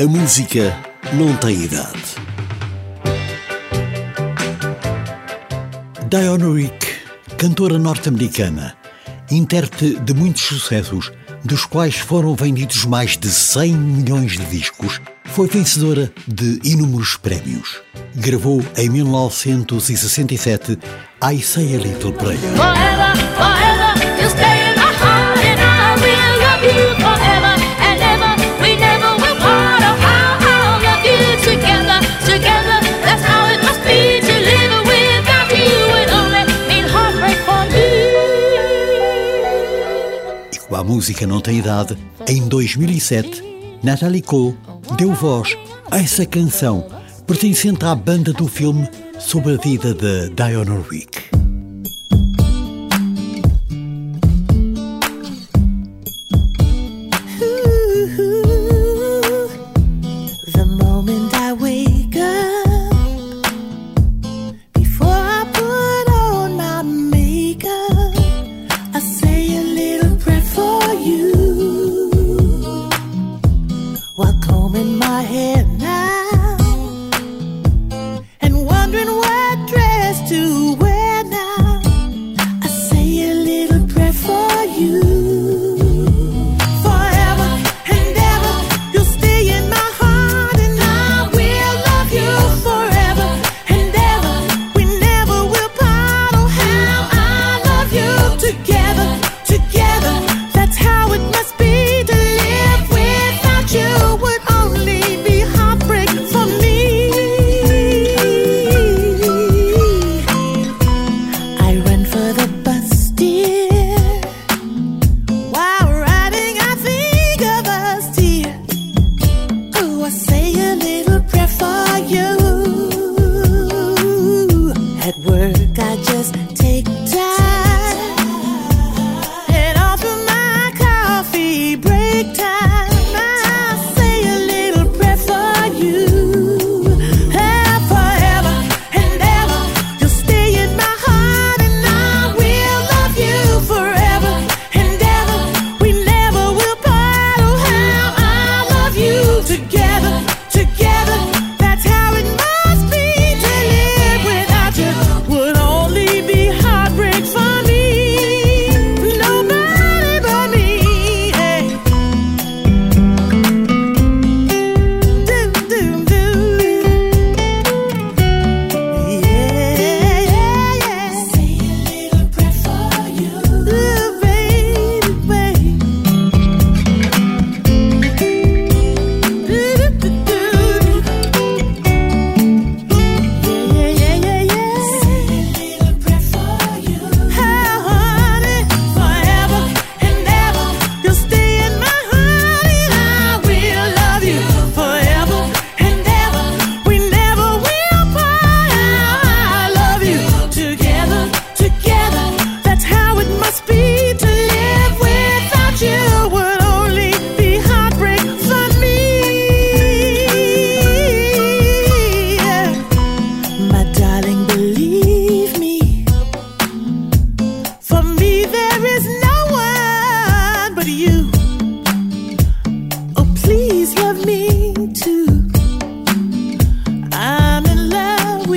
A música não tem idade. Dionne Rick, cantora norte-americana, intérprete de muitos sucessos, dos quais foram vendidos mais de 100 milhões de discos, foi vencedora de inúmeros prémios. Gravou em 1967 I Say a Little Prayer. A música não tem idade, em 2007, Natalie Cole deu voz a essa canção pertencente à banda do filme sobre a vida de Dionne Rick. in my head.